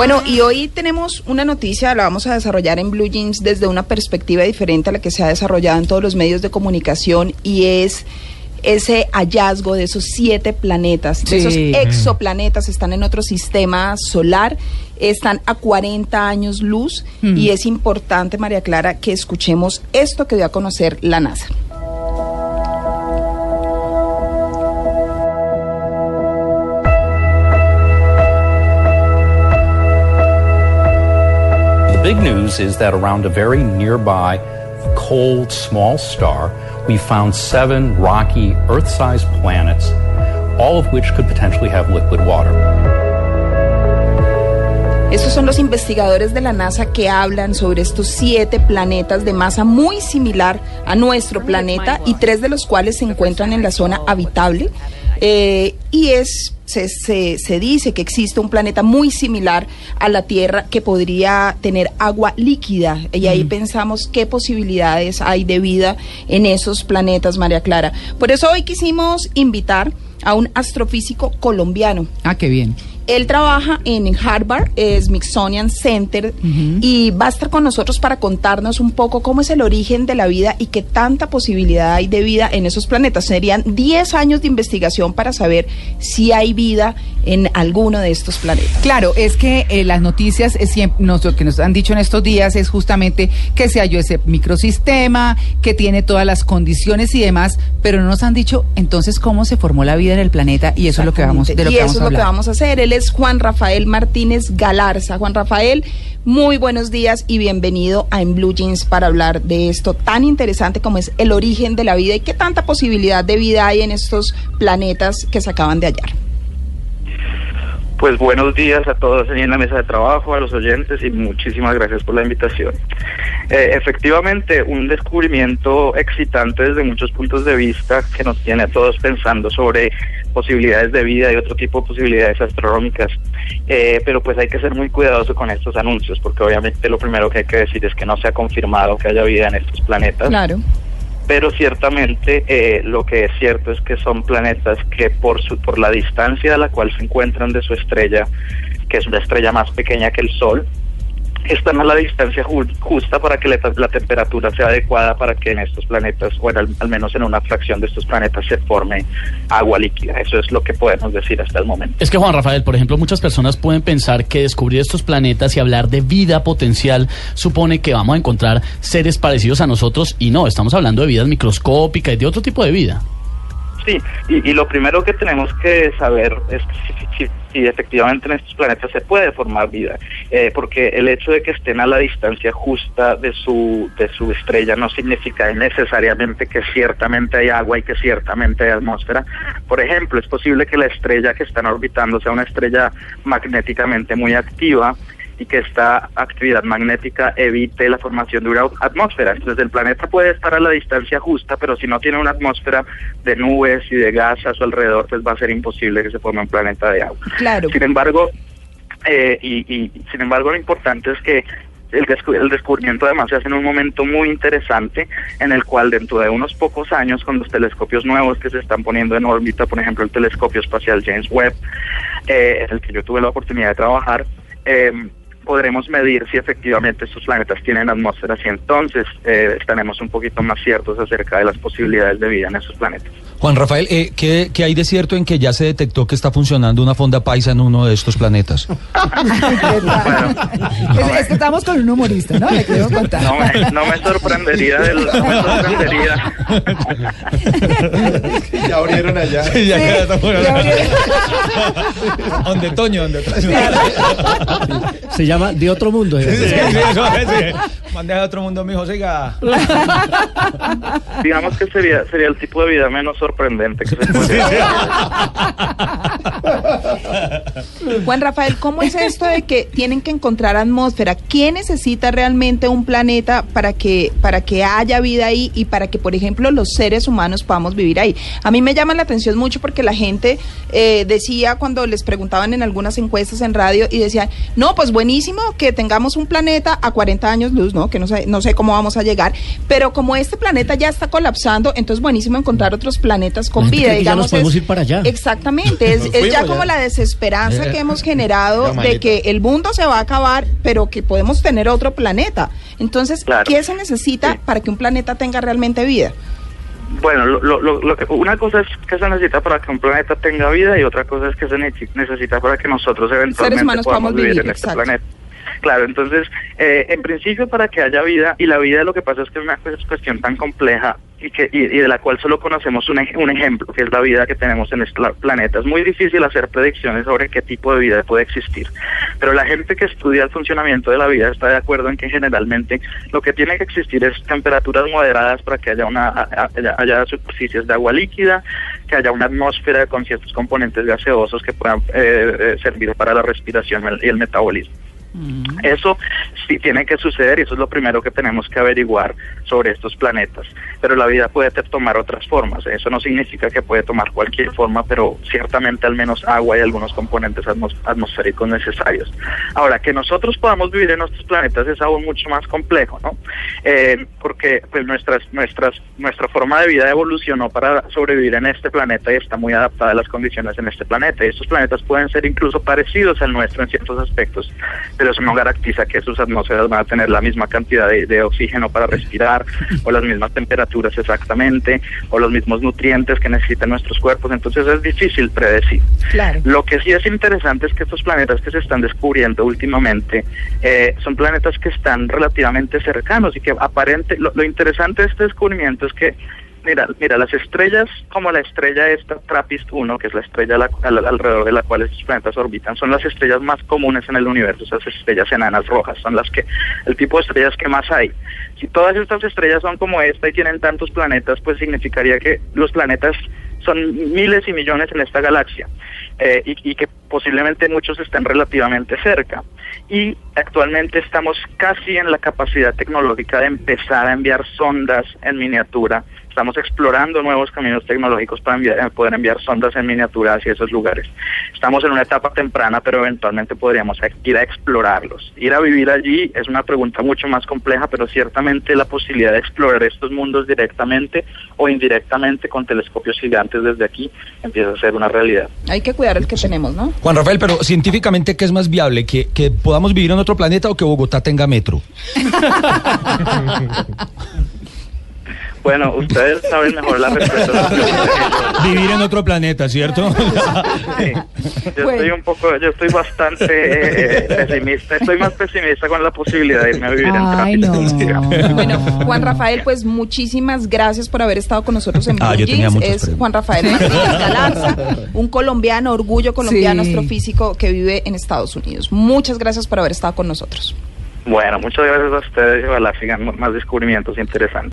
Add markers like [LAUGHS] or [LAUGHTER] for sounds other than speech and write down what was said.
Bueno, y hoy tenemos una noticia, la vamos a desarrollar en Blue Jeans desde una perspectiva diferente a la que se ha desarrollado en todos los medios de comunicación y es ese hallazgo de esos siete planetas, de esos exoplanetas, están en otro sistema solar, están a 40 años luz Mm. y es importante, María Clara, que escuchemos esto que dio a conocer la NASA. Big news is that around a very nearby cold small star, we found seven rocky Earth sized planets, all of which could potentially have liquid water. Estos son los investigadores de la NASA que hablan sobre estos siete planetas de masa muy similar a nuestro planeta y tres de los cuales se encuentran en la zona habitable. Eh, y es se, se, se dice que existe un planeta muy similar a la Tierra que podría tener agua líquida. Y ahí pensamos qué posibilidades hay de vida en esos planetas, María Clara. Por eso hoy quisimos invitar a un astrofísico colombiano. Ah, qué bien. Él trabaja en Harvard, es Smithsonian Center, y va a estar con nosotros para contarnos un poco cómo es el origen de la vida y qué tanta posibilidad hay de vida en esos planetas. Serían 10 años de investigación para saber si hay vida en alguno de estos planetas. Claro, es que eh, las noticias es siempre, nos- lo que nos han dicho en estos días es justamente que se halló ese microsistema, que tiene todas las condiciones y demás, pero no nos han dicho entonces cómo se formó la vida en el planeta y eso es lo que vamos, de lo y que eso vamos es a lo que vamos a hacer. Él es Juan Rafael Martínez Galarza. Juan Rafael, muy buenos días y bienvenido a En Blue Jeans para hablar de esto tan interesante como es el origen de la vida y qué tanta posibilidad de vida hay en estos planetas que se acaban de hallar. Pues buenos días a todos ahí en la mesa de trabajo, a los oyentes y muchísimas gracias por la invitación. Eh, efectivamente, un descubrimiento excitante desde muchos puntos de vista que nos tiene a todos pensando sobre posibilidades de vida y otro tipo de posibilidades astronómicas. Eh, pero pues hay que ser muy cuidadoso con estos anuncios porque obviamente lo primero que hay que decir es que no se ha confirmado que haya vida en estos planetas Claro. Pero ciertamente eh, lo que es cierto es que son planetas que por su por la distancia a la cual se encuentran de su estrella, que es una estrella más pequeña que el Sol, están a la distancia ju- justa para que la, la temperatura sea adecuada para que en estos planetas, o en al, al menos en una fracción de estos planetas, se forme agua líquida. Eso es lo que podemos decir hasta el momento. Es que Juan Rafael, por ejemplo, muchas personas pueden pensar que descubrir estos planetas y hablar de vida potencial supone que vamos a encontrar seres parecidos a nosotros y no, estamos hablando de vidas microscópicas y de otro tipo de vida. Sí, y, y lo primero que tenemos que saber es si, si- si efectivamente en estos planetas se puede formar vida, eh, porque el hecho de que estén a la distancia justa de su de su estrella no significa necesariamente que ciertamente hay agua y que ciertamente hay atmósfera. Por ejemplo, es posible que la estrella que están orbitando sea una estrella magnéticamente muy activa y que esta actividad magnética evite la formación de una atmósfera. Entonces el planeta puede estar a la distancia justa, pero si no tiene una atmósfera de nubes y de gas a su alrededor, pues va a ser imposible que se forme un planeta de agua. Claro. Sin embargo, eh, y, y sin embargo lo importante es que el descubrimiento además se hace en un momento muy interesante en el cual dentro de unos pocos años con los telescopios nuevos que se están poniendo en órbita, por ejemplo el telescopio espacial James Webb, eh, en el que yo tuve la oportunidad de trabajar, eh, podremos medir si efectivamente estos planetas tienen atmósferas y entonces eh, estaremos un poquito más ciertos acerca de las posibilidades de vida en esos planetas. Juan Rafael, eh, ¿qué, qué hay de cierto en que ya se detectó que está funcionando una fonda paisa en uno de estos planetas? [LAUGHS] Es, es que estamos con un humorista, ¿no? Le queremos contar. No me, no me sorprendería del, no me sorprendería. [LAUGHS] Ya abrieron allá. ya bueno. Abrieron. Donde Toño, donde Toño. Se llama De Otro Mundo. Sí, ¿eh? sí, sí, eso es, sí. Bandeja de otro mundo, mijo, siga. Digamos que sería sería el tipo de vida menos sorprendente que se puede [LAUGHS] [LAUGHS] Juan Rafael, ¿cómo es esto de que tienen que encontrar atmósfera? ¿Quién necesita realmente un planeta para que, para que haya vida ahí y para que, por ejemplo, los seres humanos podamos vivir ahí? A mí me llama la atención mucho porque la gente eh, decía cuando les preguntaban en algunas encuestas en radio y decían, no, pues buenísimo que tengamos un planeta a 40 años luz, ¿no? que no sé, no sé cómo vamos a llegar, pero como este planeta ya está colapsando, entonces buenísimo encontrar otros planetas con vida. que ya nos digamos, podemos es- ir para allá. Exactamente, es, es ya como la desesperanza Eh, que hemos generado de que el mundo se va a acabar, pero que podemos tener otro planeta. Entonces, Claro. ¿qué se necesita Sí. para que un planeta tenga realmente vida? Bueno, lo, lo, lo- lo que, una cosa es que se necesita para que un planeta tenga vida y otra cosa es que se neces- necesita para que nosotros eventualmente podamos vivir, vivir, en este exacto. planeta. Claro, entonces, eh, en principio para que haya vida, y la vida lo que pasa es que es una cuestión tan compleja y, que, y, de la cual solo conocemos un, un ejemplo, que es la vida que tenemos en este la- planeta. Es muy difícil hacer predicciones sobre qué tipo de vida puede existir, pero la gente que estudia el funcionamiento de la vida está de acuerdo en que generalmente lo que tiene que existir es temperaturas moderadas para que haya, una, haya, superficies de agua líquida, que haya una atmósfera con ciertos componentes gaseosos que puedan eh, eh, servir para la respiración y el- y Eso sí tiene que suceder y eso es lo primero que tenemos que averiguar sobre estos planetas. Pero la vida puede tomar otras formas. Eso no significa que puede tomar cualquier forma, pero ciertamente al menos agua y algunos componentes atmos- atmosféricos necesarios. Ahora, que nosotros podamos vivir en nuestros planetas es aún mucho más complejo, ¿no? Eh, porque pues nuestras, nuestras, nuestra forma de vida evolucionó para sobrevivir en este planeta y está muy adaptada a las condiciones en este planeta. Y estos planetas pueden ser incluso parecidos al nuestro en ciertos aspectos, pero eso no garantiza que sus atmósferas van a tener la misma cantidad de, de oxígeno para respirar, o las mismas temperaturas exactamente, o los mismos nutrientes que necesitan nuestros cuerpos. Entonces es difícil predecir. Claro. Lo que sí es interesante es que estos planetas que se están descubriendo últimamente eh, son planetas que están relativamente cercanos y que aparente, lo, lo interesante de este descubrimiento es que Mira, mira, las estrellas como la estrella esta TRAPPIST-1, que es la estrella alrededor de la cual estos planetas orbitan, son las estrellas más comunes en el universo, esas estrellas enanas rojas, son las que, el tipo de estrellas que más hay. Si todas estas estrellas son como esta y tienen tantos planetas, pues significaría que los planetas son miles y millones en esta galaxia eh, y, y que posiblemente muchos estén relativamente cerca. Y actualmente estamos casi en la capacidad tecnológica de empezar a enviar sondas en miniatura. Estamos explorando nuevos caminos tecnológicos para enviar- eh, poder enviar sondas en miniatura hacia esos lugares. Estamos en una etapa temprana, pero eventualmente podríamos ir a explorarlos. Ir a vivir allí es una pregunta mucho más compleja, pero ciertamente la posibilidad de explorar estos mundos directamente o indirectamente con telescopios gigantes desde aquí empieza a ser una realidad. Hay que cuidar el que tenemos, ¿no? Juan Rafael, pero científicamente, ¿qué es más viable? ¿Que, que podamos vivir en otro planeta o que Bogotá tenga metro? [LAUGHS] Bueno, ustedes saben mejor la respuesta. Vivir en otro planeta, ¿cierto? Sí. Yo Bueno. estoy un poco, yo estoy bastante eh, eh, pesimista. Estoy más pesimista con la posibilidad de irme a vivir en Ay, tráfico. no. Bueno, Juan Rafael, pues muchísimas gracias por haber estado con nosotros en Ah, Blue yo tenía Jeans. Es. Juan Rafael Martínez [LAUGHS] Galarza, un colombiano, orgullo colombiano, Sí. astrofísico que vive en Estados Unidos. Muchas gracias por haber estado con nosotros. Bueno, muchas gracias a ustedes y ojalá sigan más descubrimientos interesantes.